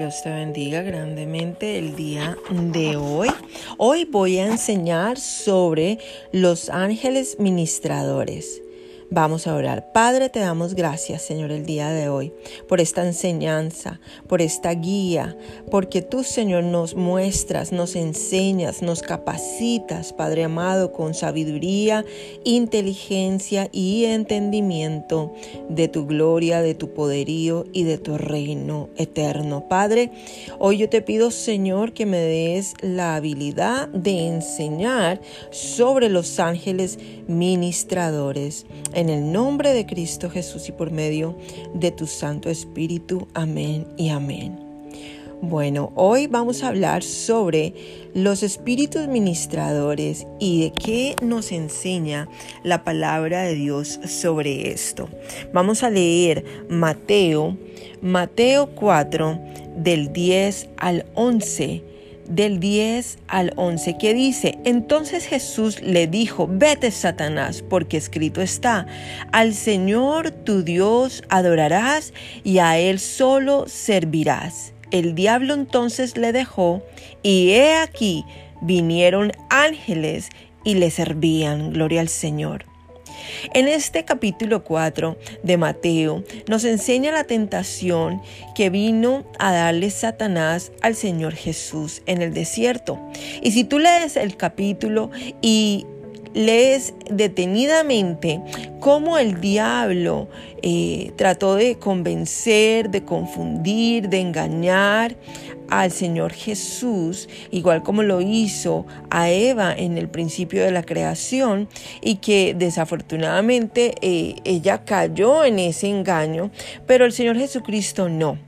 Dios te bendiga grandemente el día de hoy. Hoy voy a enseñar sobre los ángeles ministradores. Vamos a orar. Padre, te damos gracias, Señor, el día de hoy, por esta enseñanza, por esta guía, porque tú, Señor, nos muestras, nos enseñas, nos capacitas, Padre amado, con sabiduría, inteligencia y entendimiento de tu gloria, de tu poderío y de tu reino eterno. Padre, hoy yo te pido, Señor, que me des la habilidad de enseñar sobre los ángeles ministradores en el nombre de Cristo Jesús y por medio de tu Santo Espíritu. Amén y amén. Bueno, hoy vamos a hablar sobre los espíritus ministradores y de qué nos enseña la palabra de Dios sobre esto. Vamos a leer Mateo, Mateo 4, del 10 al 11 del 10 al 11 que dice, entonces Jesús le dijo, vete Satanás, porque escrito está, al Señor tu Dios adorarás y a Él solo servirás. El diablo entonces le dejó y he aquí vinieron ángeles y le servían. Gloria al Señor. En este capítulo 4 de Mateo nos enseña la tentación que vino a darle Satanás al Señor Jesús en el desierto. Y si tú lees el capítulo y lees detenidamente cómo el diablo eh, trató de convencer, de confundir, de engañar al Señor Jesús, igual como lo hizo a Eva en el principio de la creación y que desafortunadamente eh, ella cayó en ese engaño, pero el Señor Jesucristo no.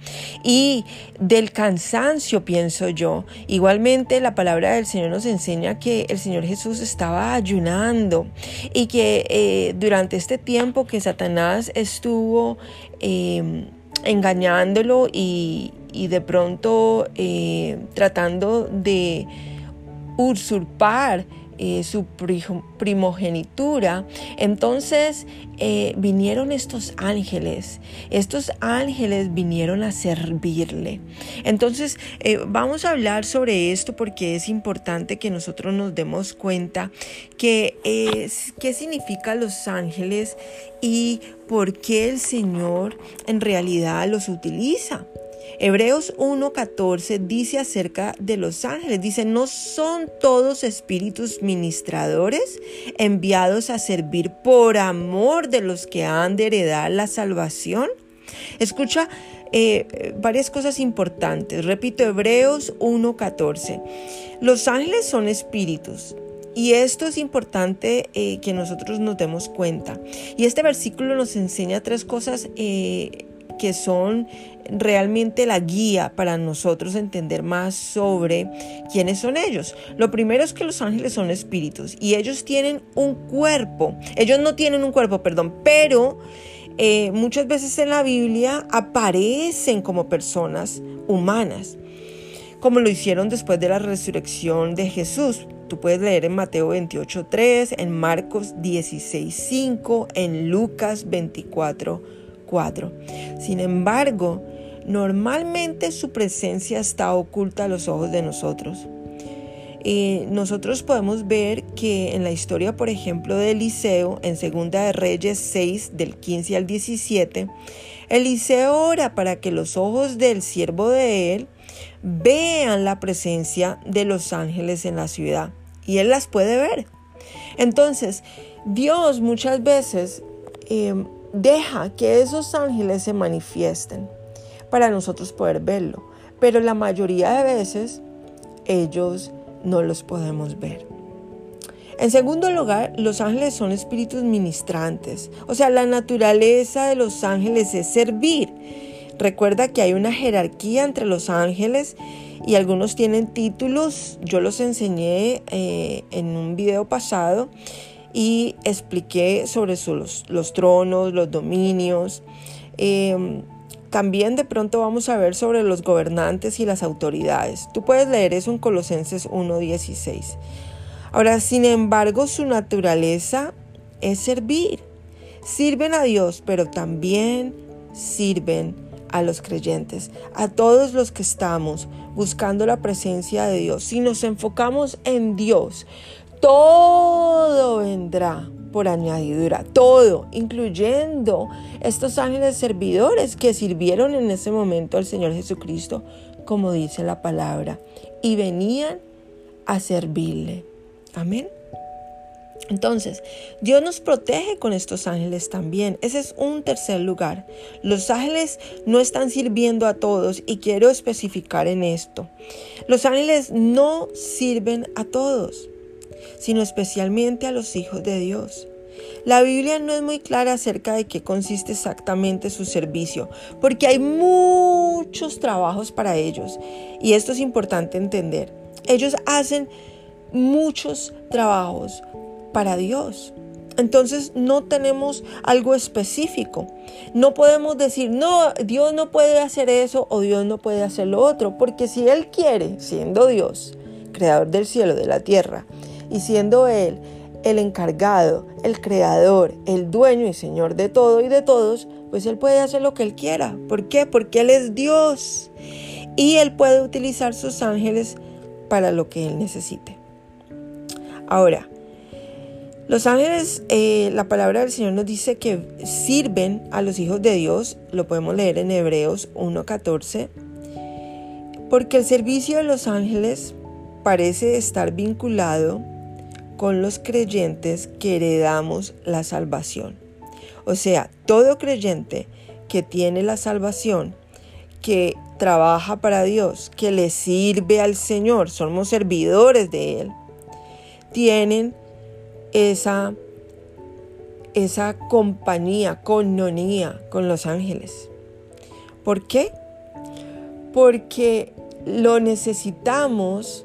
Y del cansancio, pienso yo, igualmente la palabra del Señor nos enseña que el Señor Jesús estaba ayunando y que eh, durante este tiempo que Satanás estuvo eh, engañándolo y, y de pronto eh, tratando de usurpar eh, su primogenitura, entonces eh, vinieron estos ángeles, estos ángeles vinieron a servirle. Entonces vamos a hablar sobre esto porque es importante que nosotros nos demos cuenta que qué significan los ángeles y por qué el Señor en realidad los utiliza. Hebreos 1.14 dice acerca de los ángeles, dice, ¿no son todos espíritus ministradores enviados a servir por amor de los que han de heredar la salvación? Escucha eh, varias cosas importantes. Repito, Hebreos 1.14. Los ángeles son espíritus. Y esto es importante eh, que nosotros nos demos cuenta. Y este versículo nos enseña tres cosas eh, que son realmente la guía para nosotros entender más sobre quiénes son ellos. Lo primero es que los ángeles son espíritus y ellos tienen un cuerpo. Ellos no tienen un cuerpo, perdón, pero eh, muchas veces en la Biblia aparecen como personas humanas, como lo hicieron después de la resurrección de Jesús. Tú puedes leer en Mateo 28.3, en Marcos 16.5, en Lucas 24. Sin embargo, normalmente su presencia está oculta a los ojos de nosotros. Y nosotros podemos ver que en la historia, por ejemplo, de Eliseo, en Segunda de Reyes 6, del 15 al 17, Eliseo ora para que los ojos del siervo de él vean la presencia de los ángeles en la ciudad. Y él las puede ver. Entonces, Dios muchas veces eh, deja que esos ángeles se manifiesten para nosotros poder verlo. Pero la mayoría de veces ellos no los podemos ver. En segundo lugar, los ángeles son espíritus ministrantes. O sea, la naturaleza de los ángeles es servir. Recuerda que hay una jerarquía entre los ángeles y algunos tienen títulos. Yo los enseñé eh, en un video pasado y expliqué sobre los, tronos, los dominios. Em, también de pronto vamos a ver sobre los gobernantes y las autoridades. Tú puedes leer eso en Colosenses 1.16. Ahora, sin embargo, su naturaleza es servir. Sirven a Dios, pero también sirven a los creyentes, a todos los que estamos buscando la presencia de Dios. Si nos enfocamos en Dios, todo vendrá por añadidura, todo, incluyendo estos ángeles servidores que sirvieron en ese momento al Señor Jesucristo, como dice la palabra, y venían a servirle. Amén. Entonces, Dios nos protege con estos ángeles también. Ese es un tercer lugar. Los ángeles no están sirviendo a todos y quiero especificar en esto. Los ángeles no sirven a todos, sino especialmente a los hijos de Dios. La Biblia no es muy clara acerca de qué consiste exactamente su servicio, porque hay muchos trabajos para ellos y esto es importante entender. Ellos hacen muchos trabajos para Dios. Entonces no tenemos algo específico. No podemos decir, no, Dios no puede hacer eso o Dios no puede hacer lo otro, porque si Él quiere, siendo Dios, creador del cielo, de la tierra, y siendo Él el encargado, el creador, el dueño y señor de todo y de todos, pues Él puede hacer lo que Él quiera. ¿Por qué? Porque Él es Dios y Él puede utilizar sus ángeles para lo que Él necesite. Ahora, los ángeles, eh, la palabra del Señor nos dice que sirven a los hijos de Dios, lo podemos leer en Hebreos 1.14, porque el servicio de los ángeles parece estar vinculado con los creyentes que heredamos la salvación. O sea, todo creyente que tiene la salvación, que trabaja para Dios, que le sirve al Señor, somos servidores de Él, tienen esa, esa compañía, cononía con los ángeles. ¿Por qué? Porque lo necesitamos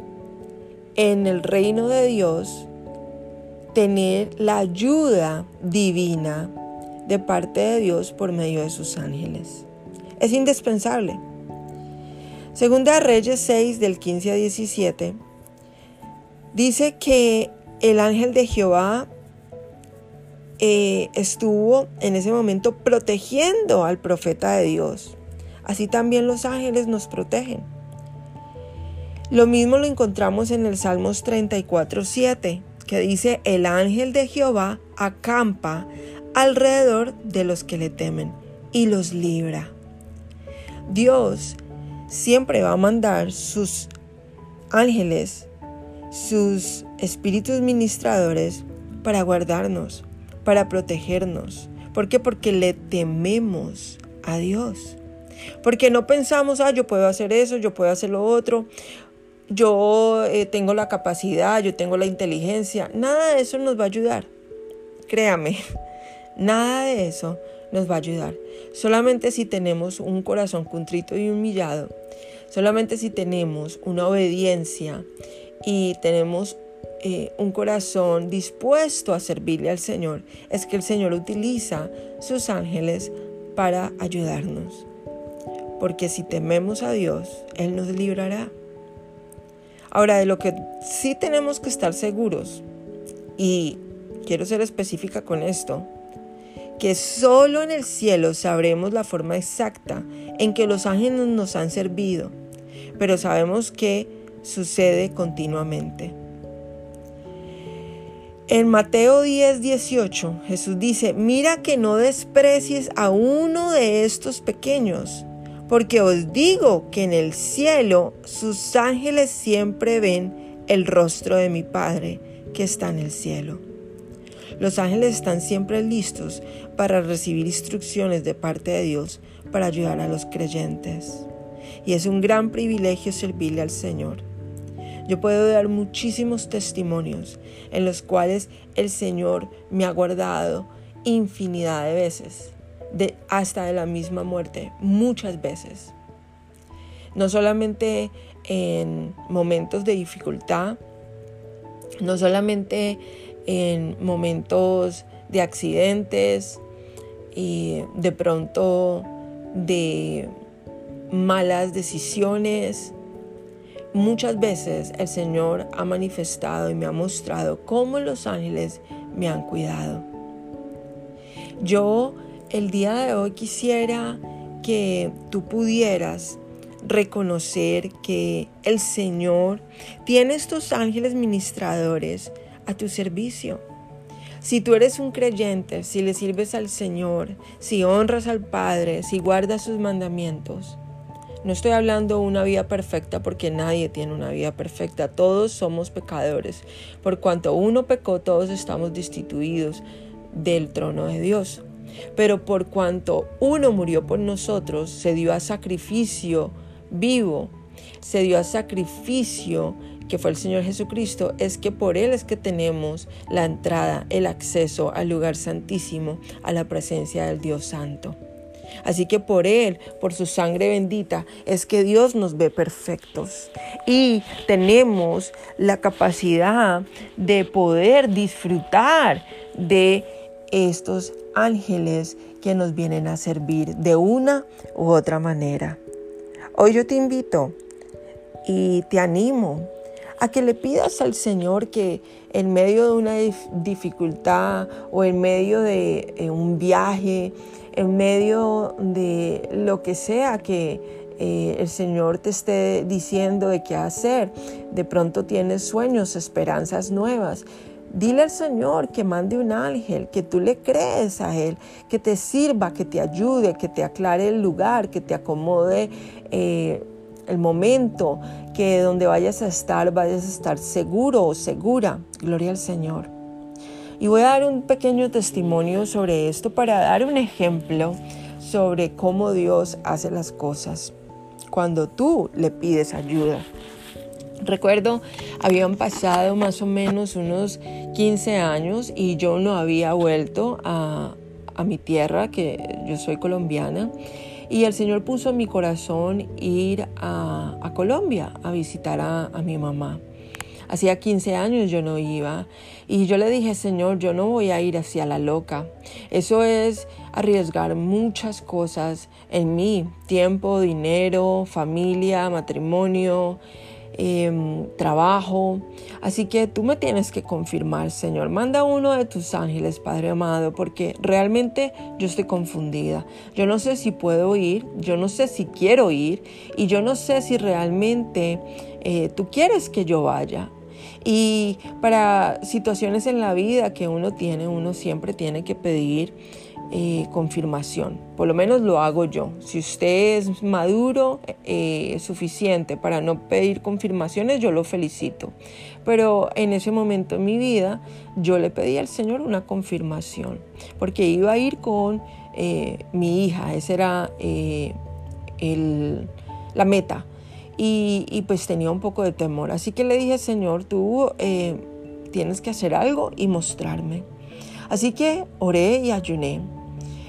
en el reino de Dios tener la ayuda divina de parte de Dios por medio de sus ángeles. Es indispensable. Segunda Reyes 6 del 15 a 17 dice que el ángel de Jehová eh, estuvo en ese momento protegiendo al profeta de Dios. Así también los ángeles nos protegen. Lo mismo lo encontramos en el Salmos 34, 7, que dice, el ángel de Jehová acampa alrededor de los que le temen y los libra. Dios siempre va a mandar sus ángeles sus espíritus ministradores para guardarnos, para protegernos. ¿Por qué? Porque le tememos a Dios. Porque no pensamos, ah, yo puedo hacer eso, yo puedo hacer lo otro, yo eh, tengo la capacidad, yo tengo la inteligencia. Nada de eso nos va a ayudar. Créame, nada de eso nos va a ayudar. Solamente si tenemos un corazón contrito y humillado, solamente si tenemos una obediencia y tenemos eh, un corazón dispuesto a servirle al Señor, es que el Señor utiliza sus ángeles para ayudarnos. Porque si tememos a Dios, Él nos librará. Ahora, de lo que sí tenemos que estar seguros, y quiero ser específica con esto, que solo en el cielo sabremos la forma exacta en que los ángeles nos han servido, pero sabemos que sucede continuamente. En Mateo 10, 18, Jesús dice, mira que no desprecies a uno de estos pequeños, porque os digo que en el cielo sus ángeles siempre ven el rostro de mi Padre que está en el cielo. Los ángeles están siempre listos para recibir instrucciones de parte de Dios para ayudar a los creyentes. Y es un gran privilegio servirle al Señor. Yo puedo dar muchísimos testimonios en los cuales el Señor me ha guardado infinidad de veces, de, hasta de la misma muerte, muchas veces. No solamente en momentos de dificultad, no solamente en momentos de accidentes y de pronto de malas decisiones, Muchas veces el Señor ha manifestado y me ha mostrado cómo los ángeles me han cuidado. Yo el día de hoy quisiera que tú pudieras reconocer que el Señor tiene estos ángeles ministradores a tu servicio. Si tú eres un creyente, si le sirves al Señor, si honras al Padre, si guardas sus mandamientos, no estoy hablando de una vida perfecta porque nadie tiene una vida perfecta. Todos somos pecadores. Por cuanto uno pecó, todos estamos destituidos del trono de Dios. Pero por cuanto uno murió por nosotros, se dio a sacrificio vivo, se dio a sacrificio que fue el Señor Jesucristo, es que por Él es que tenemos la entrada, el acceso al lugar santísimo, a la presencia del Dios Santo. Así que por Él, por su sangre bendita, es que Dios nos ve perfectos. Y tenemos la capacidad de poder disfrutar de estos ángeles que nos vienen a servir de una u otra manera. Hoy yo te invito y te animo a que le pidas al Señor que en medio de una dificultad o en medio de eh, un viaje, en medio de lo que sea que eh, el Señor te esté diciendo de qué hacer, de pronto tienes sueños, esperanzas nuevas. Dile al Señor que mande un ángel, que tú le crees a Él, que te sirva, que te ayude, que te aclare el lugar, que te acomode eh, el momento, que donde vayas a estar vayas a estar seguro o segura. Gloria al Señor. Y voy a dar un pequeño testimonio sobre esto para dar un ejemplo sobre cómo Dios hace las cosas cuando tú le pides ayuda. Recuerdo, habían pasado más o menos unos 15 años y yo no había vuelto a, a mi tierra, que yo soy colombiana, y el Señor puso en mi corazón ir a, a Colombia a visitar a, a mi mamá. Hacía 15 años yo no iba y yo le dije, Señor, yo no voy a ir hacia la loca. Eso es arriesgar muchas cosas en mí, tiempo, dinero, familia, matrimonio, Em, trabajo. Así que tú me tienes que confirmar, Señor. Manda uno de tus ángeles, Padre amado, porque realmente yo estoy confundida. Yo no sé si puedo ir, yo no sé si quiero ir y yo no sé si realmente eh, tú quieres que yo vaya. Y para situaciones en la vida que uno tiene, uno siempre tiene que pedir eh, confirmación. Por lo menos lo hago yo. Si usted es maduro, eh, suficiente para no pedir confirmaciones, yo lo felicito. Pero en ese momento en mi vida, yo le pedí al Señor una confirmación, porque iba a ir con eh, mi hija, esa era el, la meta. Y, y, pues tenía un poco de temor. Así que le dije, Señor, tú tienes que hacer algo y mostrarme. Así que oré y ayuné.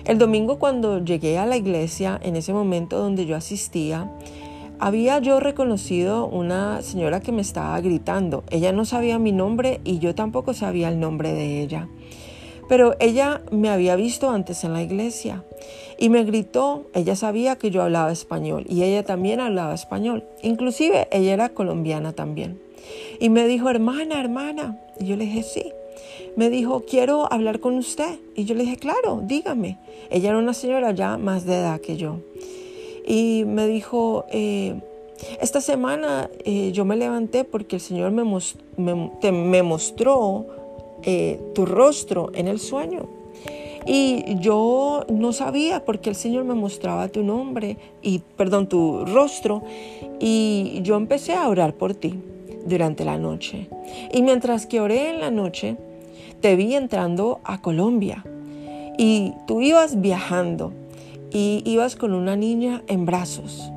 El domingo cuando llegué a la iglesia, en ese momento donde yo asistía, había yo reconocido una señora que me estaba gritando. Ella no sabía mi nombre y yo tampoco sabía el nombre de ella. Pero ella me había visto antes en la iglesia y me gritó, ella sabía que yo hablaba español y ella también hablaba español. Inclusive ella era colombiana también. Y me dijo, hermana, hermana. Y yo le dije, sí me dijo, quiero hablar con usted. Y yo le dije, claro, dígame. Ella era una señora ya más de edad que yo. Y me dijo, eh, esta semana eh, yo me levanté porque el Señor me, me, mostró eh, tu rostro en el sueño. Y yo no sabía porque el Señor me mostraba tu nombre y, perdón, tu rostro. Y yo empecé a orar por ti durante la noche. Y mientras que oré en la noche, te vi entrando a Colombia y tú ibas viajando y ibas con una niña en brazos.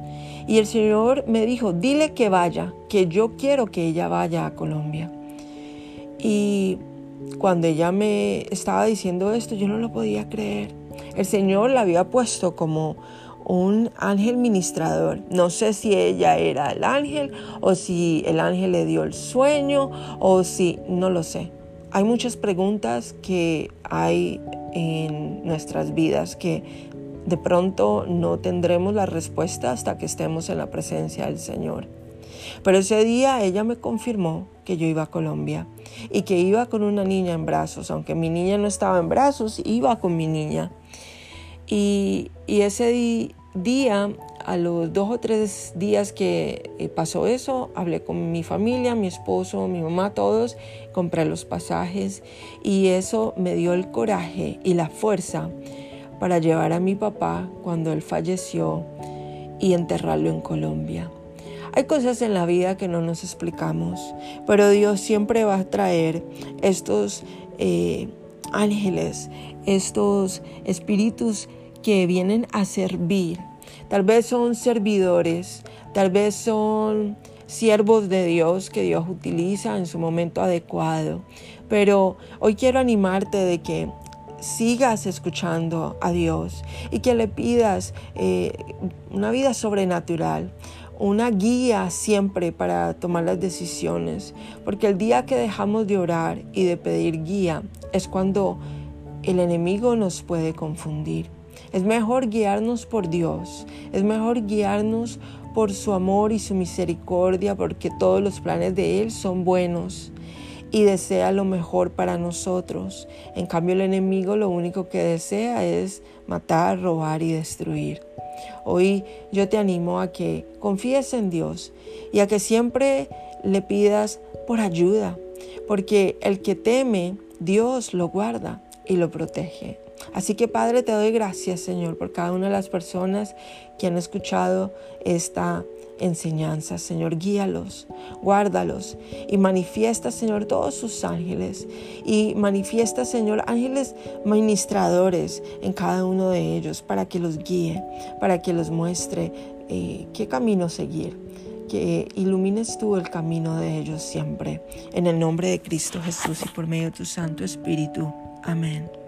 Y el Señor me dijo, dile que vaya, que yo quiero que ella vaya a Colombia. Y cuando ella me estaba diciendo esto, yo no lo podía creer. El Señor la había puesto como un ángel ministrador. No sé si ella era el ángel o si el ángel le dio el sueño o si, no lo sé. Hay muchas preguntas que hay en nuestras vidas que de pronto no tendremos la respuesta hasta que estemos en la presencia del Señor. Pero ese día ella me confirmó que yo iba a Colombia y que iba con una niña en brazos, aunque mi niña no estaba en brazos, iba con mi niña. Y, ese día, a los dos o tres días que eh, pasó eso, hablé con mi familia, mi esposo, mi mamá, todos, compré los pasajes y eso me dio el coraje y la fuerza para llevar a mi papá cuando él falleció y enterrarlo en Colombia. Hay cosas en la vida que no nos explicamos, pero Dios siempre va a traer estos eh, ángeles, estos espíritus que vienen a servir. Tal vez son servidores, tal vez son siervos de Dios que Dios utiliza en su momento adecuado. Pero hoy quiero animarte de que sigas escuchando a Dios y que le pidas eh, una vida sobrenatural, una guía siempre para tomar las decisiones, porque el día que dejamos de orar y de pedir guía es cuando el enemigo nos puede confundir. Es mejor guiarnos por Dios, es mejor guiarnos por su amor y su misericordia, porque todos los planes de Él son buenos y desea lo mejor para nosotros. En cambio el enemigo lo único que desea es matar, robar y destruir. Hoy yo te animo a que confíes en Dios y a que siempre le pidas por ayuda, porque el que teme, Dios lo guarda y lo protege. Así que Padre, te doy gracias, Señor, por cada una de las personas que han escuchado esta enseñanza. Señor, guíalos, guárdalos y manifiesta, Señor, todos sus ángeles. Y manifiesta, Señor, ángeles ministradores en cada uno de ellos para que los guíe, para que los muestre eh, qué camino seguir. Que ilumines tú el camino de ellos siempre. En el nombre de Cristo Jesús y por medio de tu Santo Espíritu. Amén.